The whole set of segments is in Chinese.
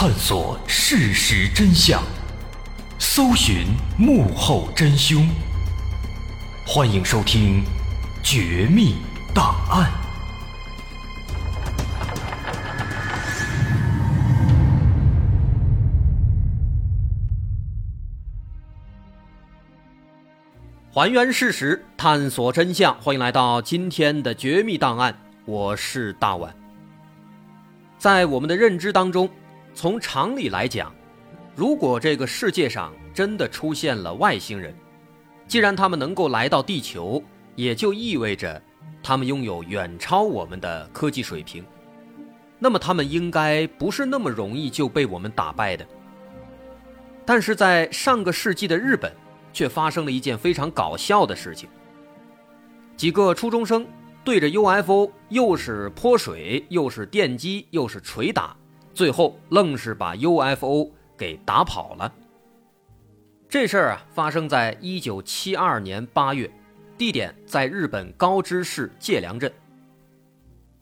探索事实真相，搜寻幕后真凶。欢迎收听《绝密档案》。还原事实，探索真相。欢迎来到今天的《绝密档案》，我是大碗。在我们的认知当中，从常理来讲，如果这个世界上真的出现了外星人，既然他们能够来到地球，也就意味着他们拥有远超我们的科技水平，那么他们应该不是那么容易就被我们打败的。但是在上个世纪的日本，却发生了一件非常搞笑的事情，几个初中生。对着 UFO 又是泼水，又是电击，又是捶打，最后愣是把 UFO 给打跑了。这事儿啊，发生在一九七二年八月，地点在日本高知市界良镇。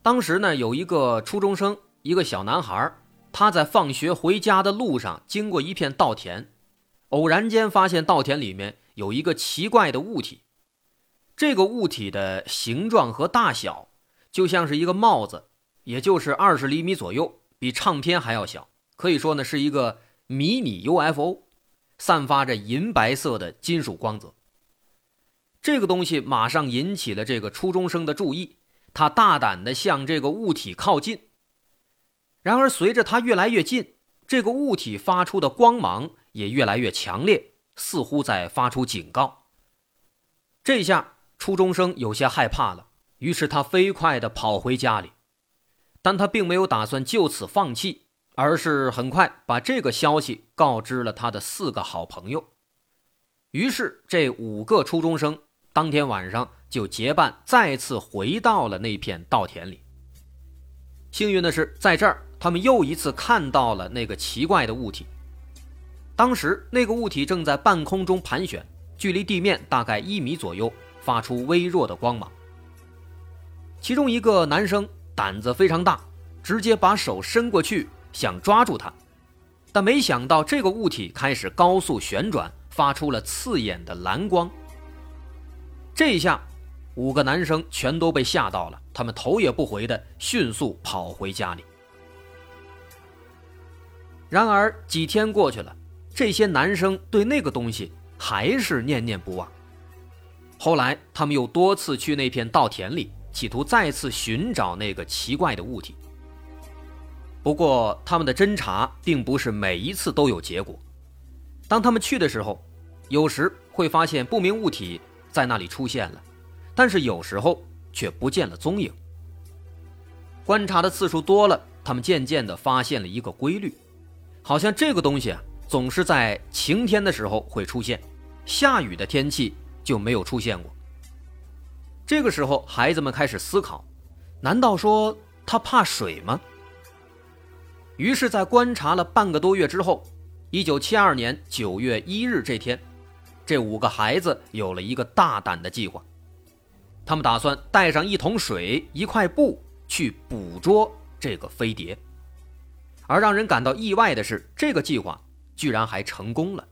当时呢，有一个初中生，一个小男孩，他在放学回家的路上，经过一片稻田，偶然间发现稻田里面有一个奇怪的物体。这个物体的形状和大小，就像是一个帽子，也就是二十厘米左右，比唱片还要小。可以说呢，是一个迷你 UFO，散发着银白色的金属光泽。这个东西马上引起了这个初中生的注意，他大胆地向这个物体靠近。然而，随着他越来越近，这个物体发出的光芒也越来越强烈，似乎在发出警告。这下。初中生有些害怕了，于是他飞快地跑回家里，但他并没有打算就此放弃，而是很快把这个消息告知了他的四个好朋友。于是，这五个初中生当天晚上就结伴再次回到了那片稻田里。幸运的是，在这儿他们又一次看到了那个奇怪的物体。当时，那个物体正在半空中盘旋，距离地面大概一米左右。发出微弱的光芒。其中一个男生胆子非常大，直接把手伸过去想抓住它，但没想到这个物体开始高速旋转，发出了刺眼的蓝光。这一下，五个男生全都被吓到了，他们头也不回的迅速跑回家里。然而几天过去了，这些男生对那个东西还是念念不忘。后来，他们又多次去那片稻田里，企图再次寻找那个奇怪的物体。不过，他们的侦查并不是每一次都有结果。当他们去的时候，有时会发现不明物体在那里出现了，但是有时候却不见了踪影。观察的次数多了，他们渐渐地发现了一个规律：好像这个东西啊，总是在晴天的时候会出现，下雨的天气。就没有出现过。这个时候，孩子们开始思考：难道说他怕水吗？于是，在观察了半个多月之后，一九七二年九月一日这天，这五个孩子有了一个大胆的计划。他们打算带上一桶水、一块布去捕捉这个飞碟。而让人感到意外的是，这个计划居然还成功了。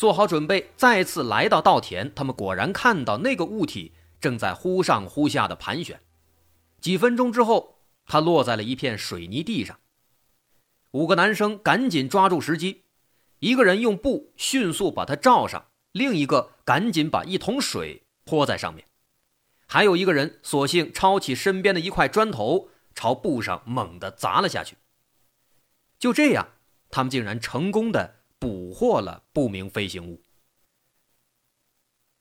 做好准备，再次来到稻田。他们果然看到那个物体正在忽上忽下的盘旋。几分钟之后，它落在了一片水泥地上。五个男生赶紧抓住时机，一个人用布迅速把它罩上，另一个赶紧把一桶水泼在上面，还有一个人索性抄起身边的一块砖头，朝布上猛地砸了下去。就这样，他们竟然成功的。捕获了不明飞行物。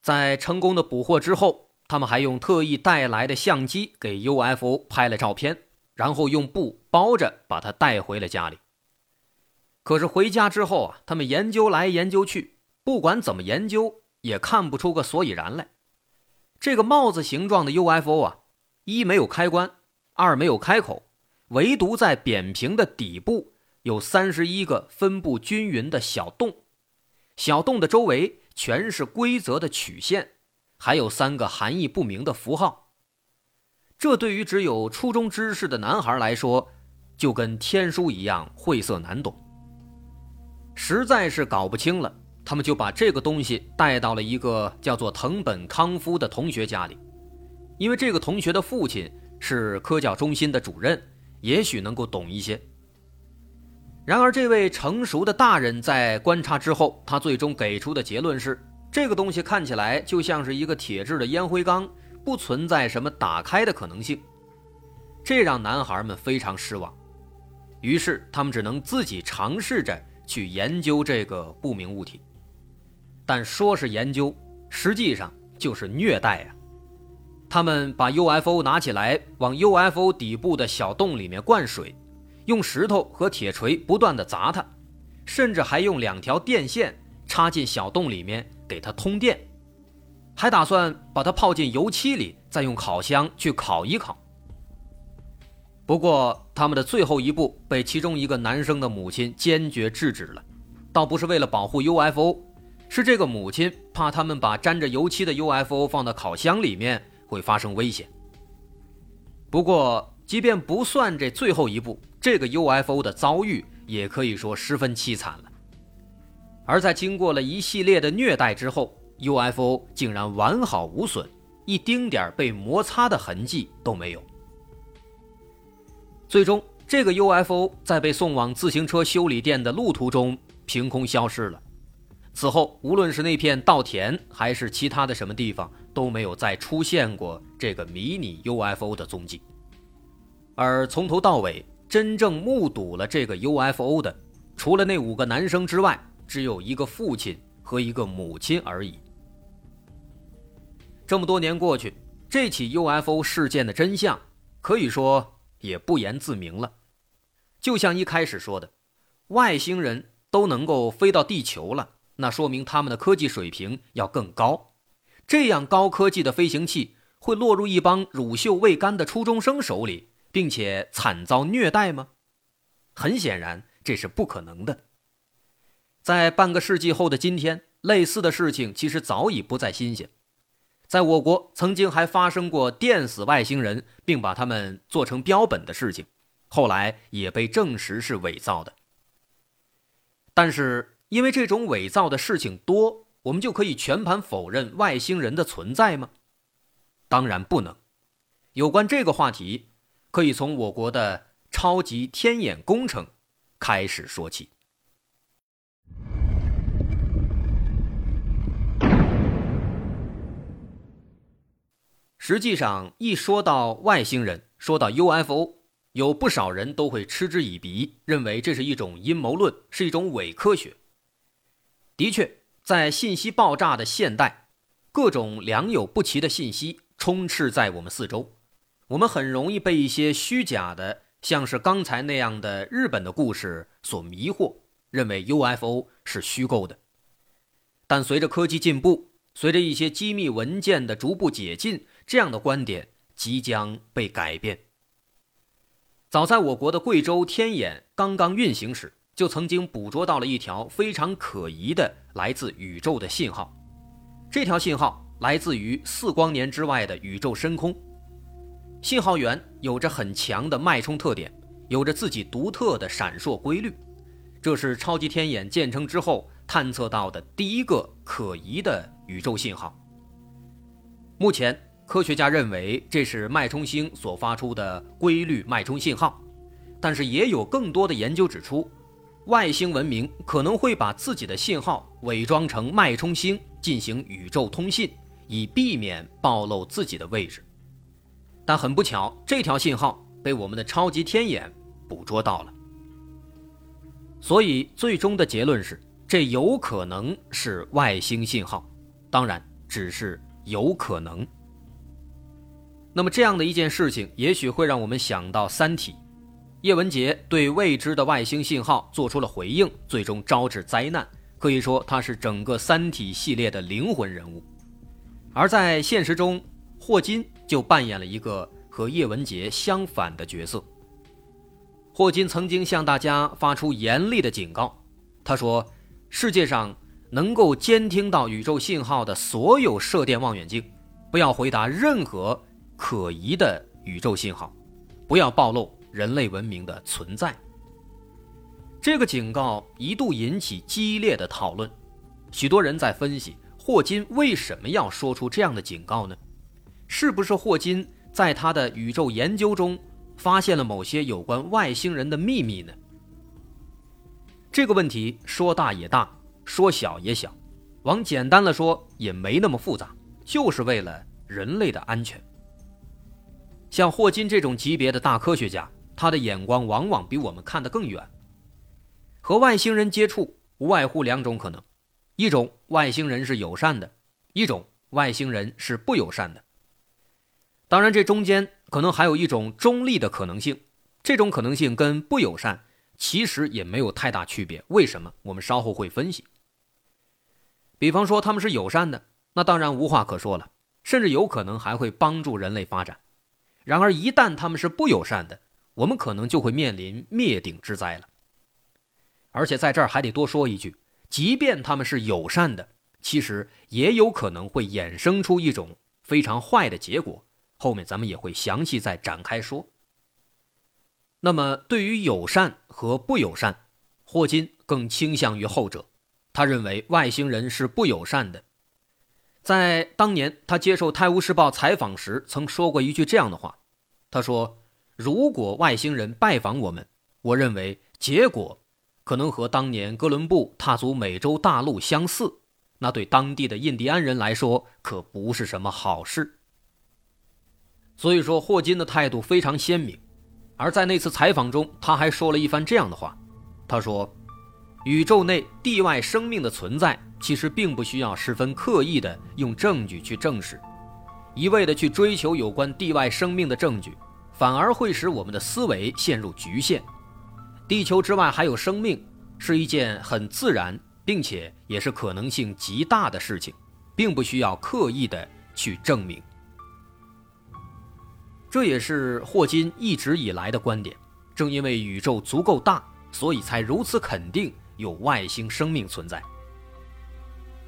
在成功的捕获之后，他们还用特意带来的相机给 UFO 拍了照片，然后用布包着把它带回了家里。可是回家之后啊，他们研究来研究去，不管怎么研究，也看不出个所以然来。这个帽子形状的 UFO 啊，一没有开关，二没有开口，唯独在扁平的底部。有三十一个分布均匀的小洞，小洞的周围全是规则的曲线，还有三个含义不明的符号。这对于只有初中知识的男孩来说，就跟天书一样晦涩难懂。实在是搞不清了，他们就把这个东西带到了一个叫做藤本康夫的同学家里，因为这个同学的父亲是科教中心的主任，也许能够懂一些。然而，这位成熟的大人在观察之后，他最终给出的结论是：这个东西看起来就像是一个铁质的烟灰缸，不存在什么打开的可能性。这让男孩们非常失望，于是他们只能自己尝试着去研究这个不明物体。但说是研究，实际上就是虐待呀！他们把 UFO 拿起来，往 UFO 底部的小洞里面灌水。用石头和铁锤不断的砸它，甚至还用两条电线插进小洞里面给它通电，还打算把它泡进油漆里，再用烤箱去烤一烤。不过，他们的最后一步被其中一个男生的母亲坚决制止了，倒不是为了保护 UFO，是这个母亲怕他们把沾着油漆的 UFO 放到烤箱里面会发生危险。不过，即便不算这最后一步。这个 UFO 的遭遇也可以说十分凄惨了，而在经过了一系列的虐待之后，UFO 竟然完好无损，一丁点被摩擦的痕迹都没有。最终，这个 UFO 在被送往自行车修理店的路途中凭空消失了。此后，无论是那片稻田，还是其他的什么地方，都没有再出现过这个迷你 UFO 的踪迹。而从头到尾，真正目睹了这个 UFO 的，除了那五个男生之外，只有一个父亲和一个母亲而已。这么多年过去，这起 UFO 事件的真相可以说也不言自明了。就像一开始说的，外星人都能够飞到地球了，那说明他们的科技水平要更高。这样高科技的飞行器会落入一帮乳臭未干的初中生手里？并且惨遭虐待吗？很显然，这是不可能的。在半个世纪后的今天，类似的事情其实早已不再新鲜。在我国，曾经还发生过电死外星人，并把他们做成标本的事情，后来也被证实是伪造的。但是，因为这种伪造的事情多，我们就可以全盘否认外星人的存在吗？当然不能。有关这个话题。可以从我国的超级天眼工程开始说起。实际上，一说到外星人，说到 UFO，有不少人都会嗤之以鼻，认为这是一种阴谋论，是一种伪科学。的确，在信息爆炸的现代，各种良莠不齐的信息充斥在我们四周。我们很容易被一些虚假的，像是刚才那样的日本的故事所迷惑，认为 UFO 是虚构的。但随着科技进步，随着一些机密文件的逐步解禁，这样的观点即将被改变。早在我国的贵州天眼刚刚运行时，就曾经捕捉到了一条非常可疑的来自宇宙的信号。这条信号来自于四光年之外的宇宙深空。信号源有着很强的脉冲特点，有着自己独特的闪烁规律，这是超级天眼建成之后探测到的第一个可疑的宇宙信号。目前，科学家认为这是脉冲星所发出的规律脉冲信号，但是也有更多的研究指出，外星文明可能会把自己的信号伪装成脉冲星进行宇宙通信，以避免暴露自己的位置。但很不巧，这条信号被我们的超级天眼捕捉到了，所以最终的结论是，这有可能是外星信号，当然只是有可能。那么这样的一件事情，也许会让我们想到《三体》，叶文洁对未知的外星信号做出了回应，最终招致灾难，可以说他是整个《三体》系列的灵魂人物。而在现实中，霍金。就扮演了一个和叶文洁相反的角色。霍金曾经向大家发出严厉的警告，他说：“世界上能够监听到宇宙信号的所有射电望远镜，不要回答任何可疑的宇宙信号，不要暴露人类文明的存在。这个警告一度引起激烈的讨论，许多人在分析霍金为什么要说出这样的警告呢？是不是霍金在他的宇宙研究中发现了某些有关外星人的秘密呢？这个问题说大也大，说小也小，往简单了说也没那么复杂，就是为了人类的安全。像霍金这种级别的大科学家，他的眼光往往比我们看得更远。和外星人接触无外乎两种可能：一种外星人是友善的，一种外星人是不友善的。当然，这中间可能还有一种中立的可能性，这种可能性跟不友善其实也没有太大区别。为什么？我们稍后会分析。比方说他们是友善的，那当然无话可说了，甚至有可能还会帮助人类发展。然而，一旦他们是不友善的，我们可能就会面临灭顶之灾了。而且在这儿还得多说一句，即便他们是友善的，其实也有可能会衍生出一种非常坏的结果。后面咱们也会详细再展开说。那么，对于友善和不友善，霍金更倾向于后者。他认为外星人是不友善的。在当年他接受《泰晤士报》采访时，曾说过一句这样的话：“他说，如果外星人拜访我们，我认为结果。”可能和当年哥伦布踏足美洲大陆相似，那对当地的印第安人来说可不是什么好事。所以说，霍金的态度非常鲜明。而在那次采访中，他还说了一番这样的话：“他说，宇宙内地外生命的存在，其实并不需要十分刻意的用证据去证实，一味的去追求有关地外生命的证据，反而会使我们的思维陷入局限。”地球之外还有生命，是一件很自然，并且也是可能性极大的事情，并不需要刻意的去证明。这也是霍金一直以来的观点。正因为宇宙足够大，所以才如此肯定有外星生命存在。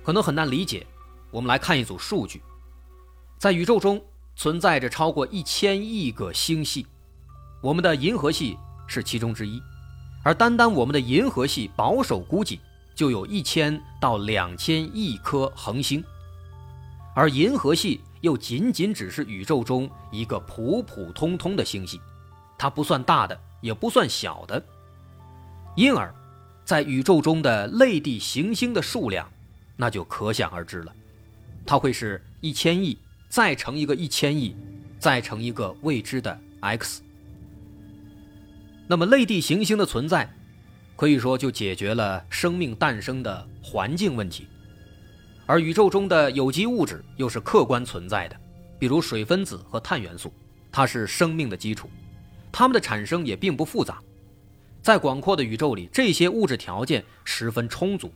可能很难理解，我们来看一组数据：在宇宙中存在着超过一千亿个星系，我们的银河系是其中之一。而单单我们的银河系，保守估计就有一千到两千亿颗恒星，而银河系又仅仅只是宇宙中一个普普通通的星系，它不算大的，也不算小的，因而，在宇宙中的类地行星的数量，那就可想而知了，它会是一千亿，再乘一个一千亿，再乘一个未知的 x。那么，类地行星的存在，可以说就解决了生命诞生的环境问题。而宇宙中的有机物质又是客观存在的，比如水分子和碳元素，它是生命的基础，它们的产生也并不复杂。在广阔的宇宙里，这些物质条件十分充足。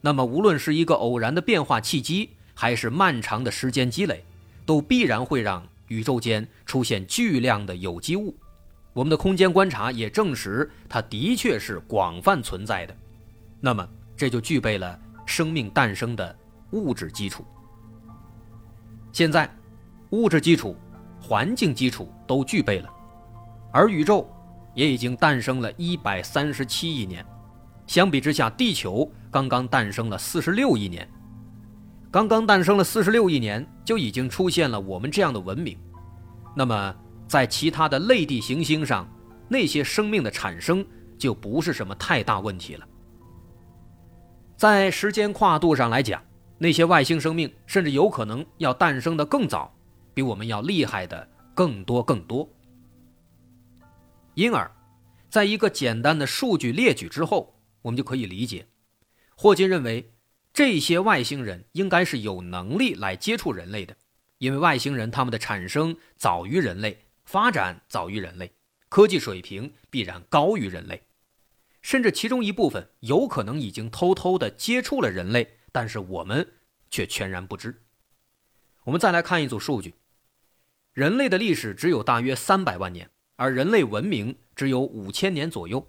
那么，无论是一个偶然的变化契机，还是漫长的时间积累，都必然会让宇宙间出现巨量的有机物。我们的空间观察也证实，它的确是广泛存在的。那么，这就具备了生命诞生的物质基础。现在，物质基础、环境基础都具备了，而宇宙也已经诞生了一百三十七亿年。相比之下，地球刚刚诞生了四十六亿年，刚刚诞生了四十六亿年，就已经出现了我们这样的文明。那么，在其他的类地行星上，那些生命的产生就不是什么太大问题了。在时间跨度上来讲，那些外星生命甚至有可能要诞生的更早，比我们要厉害的更多更多。因而，在一个简单的数据列举之后，我们就可以理解，霍金认为这些外星人应该是有能力来接触人类的，因为外星人他们的产生早于人类。发展早于人类，科技水平必然高于人类，甚至其中一部分有可能已经偷偷的接触了人类，但是我们却全然不知。我们再来看一组数据：人类的历史只有大约三百万年，而人类文明只有五千年左右，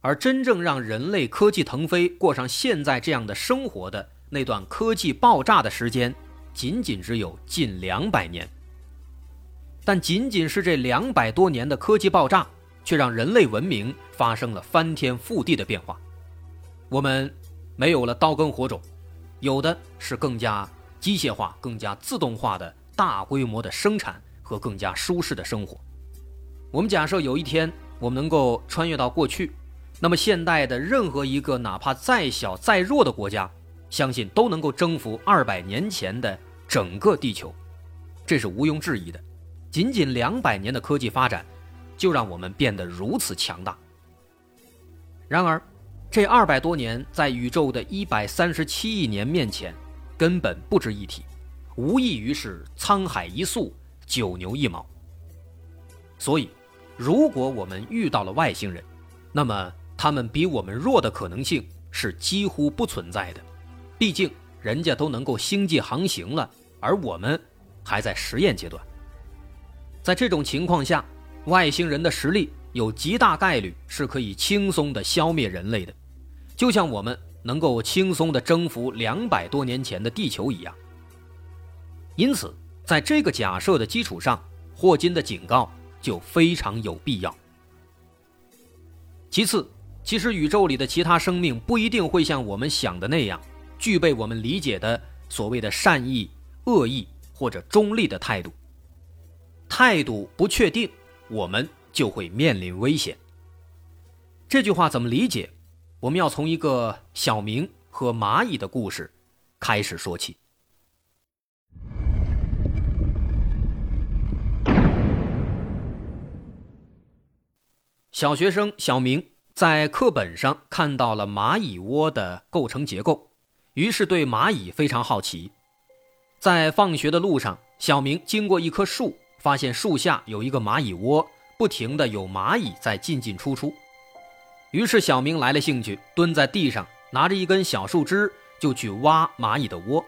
而真正让人类科技腾飞，过上现在这样的生活的那段科技爆炸的时间，仅仅只有近两百年。但仅仅是这两百多年的科技爆炸，却让人类文明发生了翻天覆地的变化。我们没有了刀耕火种，有的是更加机械化、更加自动化的大规模的生产和更加舒适的生活。我们假设有一天我们能够穿越到过去，那么现代的任何一个哪怕再小再弱的国家，相信都能够征服二百年前的整个地球，这是毋庸置疑的。仅仅两百年的科技发展，就让我们变得如此强大。然而，这二百多年在宇宙的一百三十七亿年面前，根本不值一提，无异于是沧海一粟，九牛一毛。所以，如果我们遇到了外星人，那么他们比我们弱的可能性是几乎不存在的。毕竟，人家都能够星际航行了，而我们还在实验阶段。在这种情况下，外星人的实力有极大概率是可以轻松的消灭人类的，就像我们能够轻松的征服两百多年前的地球一样。因此，在这个假设的基础上，霍金的警告就非常有必要。其次，其实宇宙里的其他生命不一定会像我们想的那样，具备我们理解的所谓的善意、恶意或者中立的态度。态度不确定，我们就会面临危险。这句话怎么理解？我们要从一个小明和蚂蚁的故事开始说起。小学生小明在课本上看到了蚂蚁窝的构成结构，于是对蚂蚁非常好奇。在放学的路上，小明经过一棵树。发现树下有一个蚂蚁窝，不停的有蚂蚁在进进出出。于是小明来了兴趣，蹲在地上，拿着一根小树枝就去挖蚂蚁的窝。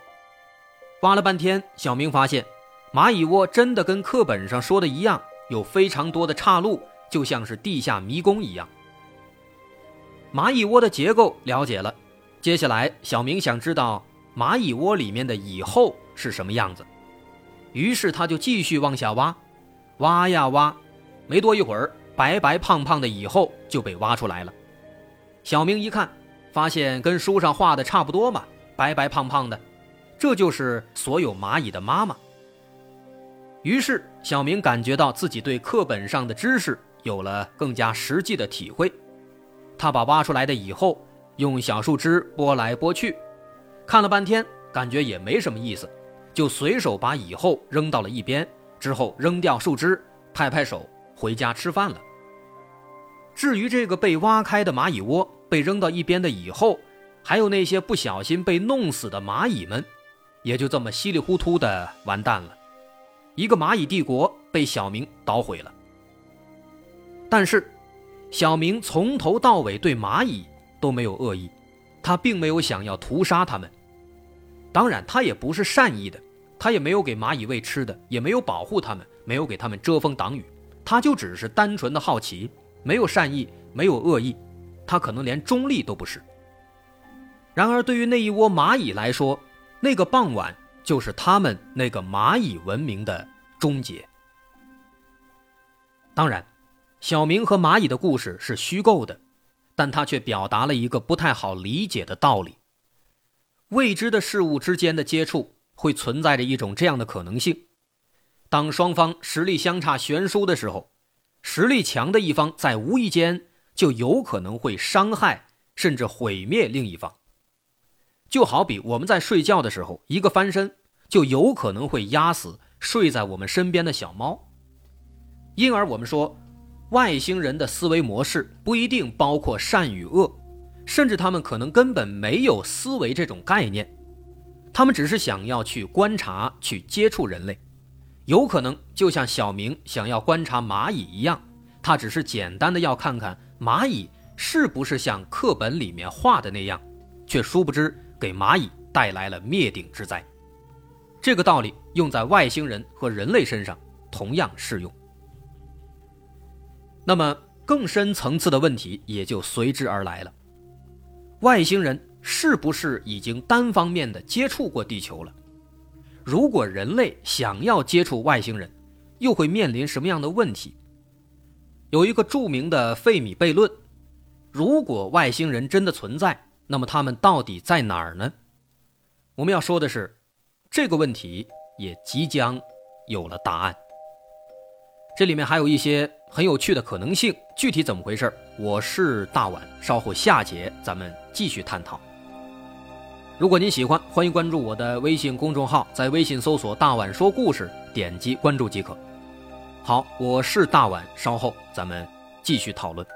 挖了半天，小明发现蚂蚁窝真的跟课本上说的一样，有非常多的岔路，就像是地下迷宫一样。蚂蚁窝的结构了解了，接下来小明想知道蚂蚁窝里面的蚁后是什么样子。于是他就继续往下挖，挖呀挖，没多一会儿，白白胖胖的蚁后就被挖出来了。小明一看，发现跟书上画的差不多嘛，白白胖胖的，这就是所有蚂蚁的妈妈。于是小明感觉到自己对课本上的知识有了更加实际的体会。他把挖出来的蚁后用小树枝拨来拨去，看了半天，感觉也没什么意思。就随手把蚁后扔到了一边，之后扔掉树枝，拍拍手回家吃饭了。至于这个被挖开的蚂蚁窝，被扔到一边的蚁后，还有那些不小心被弄死的蚂蚁们，也就这么稀里糊涂的完蛋了。一个蚂蚁帝国被小明捣毁了。但是，小明从头到尾对蚂蚁都没有恶意，他并没有想要屠杀他们。当然，他也不是善意的。他也没有给蚂蚁喂吃的，也没有保护他们，没有给他们遮风挡雨，他就只是单纯的好奇，没有善意，没有恶意，他可能连中立都不是。然而，对于那一窝蚂蚁来说，那个傍晚就是他们那个蚂蚁文明的终结。当然，小明和蚂蚁的故事是虚构的，但他却表达了一个不太好理解的道理：未知的事物之间的接触。会存在着一种这样的可能性：当双方实力相差悬殊的时候，实力强的一方在无意间就有可能会伤害甚至毁灭另一方。就好比我们在睡觉的时候，一个翻身就有可能会压死睡在我们身边的小猫。因而，我们说，外星人的思维模式不一定包括善与恶，甚至他们可能根本没有思维这种概念。他们只是想要去观察、去接触人类，有可能就像小明想要观察蚂蚁一样，他只是简单的要看看蚂蚁是不是像课本里面画的那样，却殊不知给蚂蚁带来了灭顶之灾。这个道理用在外星人和人类身上同样适用。那么更深层次的问题也就随之而来了：外星人。是不是已经单方面的接触过地球了？如果人类想要接触外星人，又会面临什么样的问题？有一个著名的费米悖论：如果外星人真的存在，那么他们到底在哪儿呢？我们要说的是，这个问题也即将有了答案。这里面还有一些很有趣的可能性，具体怎么回事？我是大碗，稍后下节咱们继续探讨。如果您喜欢，欢迎关注我的微信公众号，在微信搜索“大碗说故事”，点击关注即可。好，我是大碗，稍后咱们继续讨论。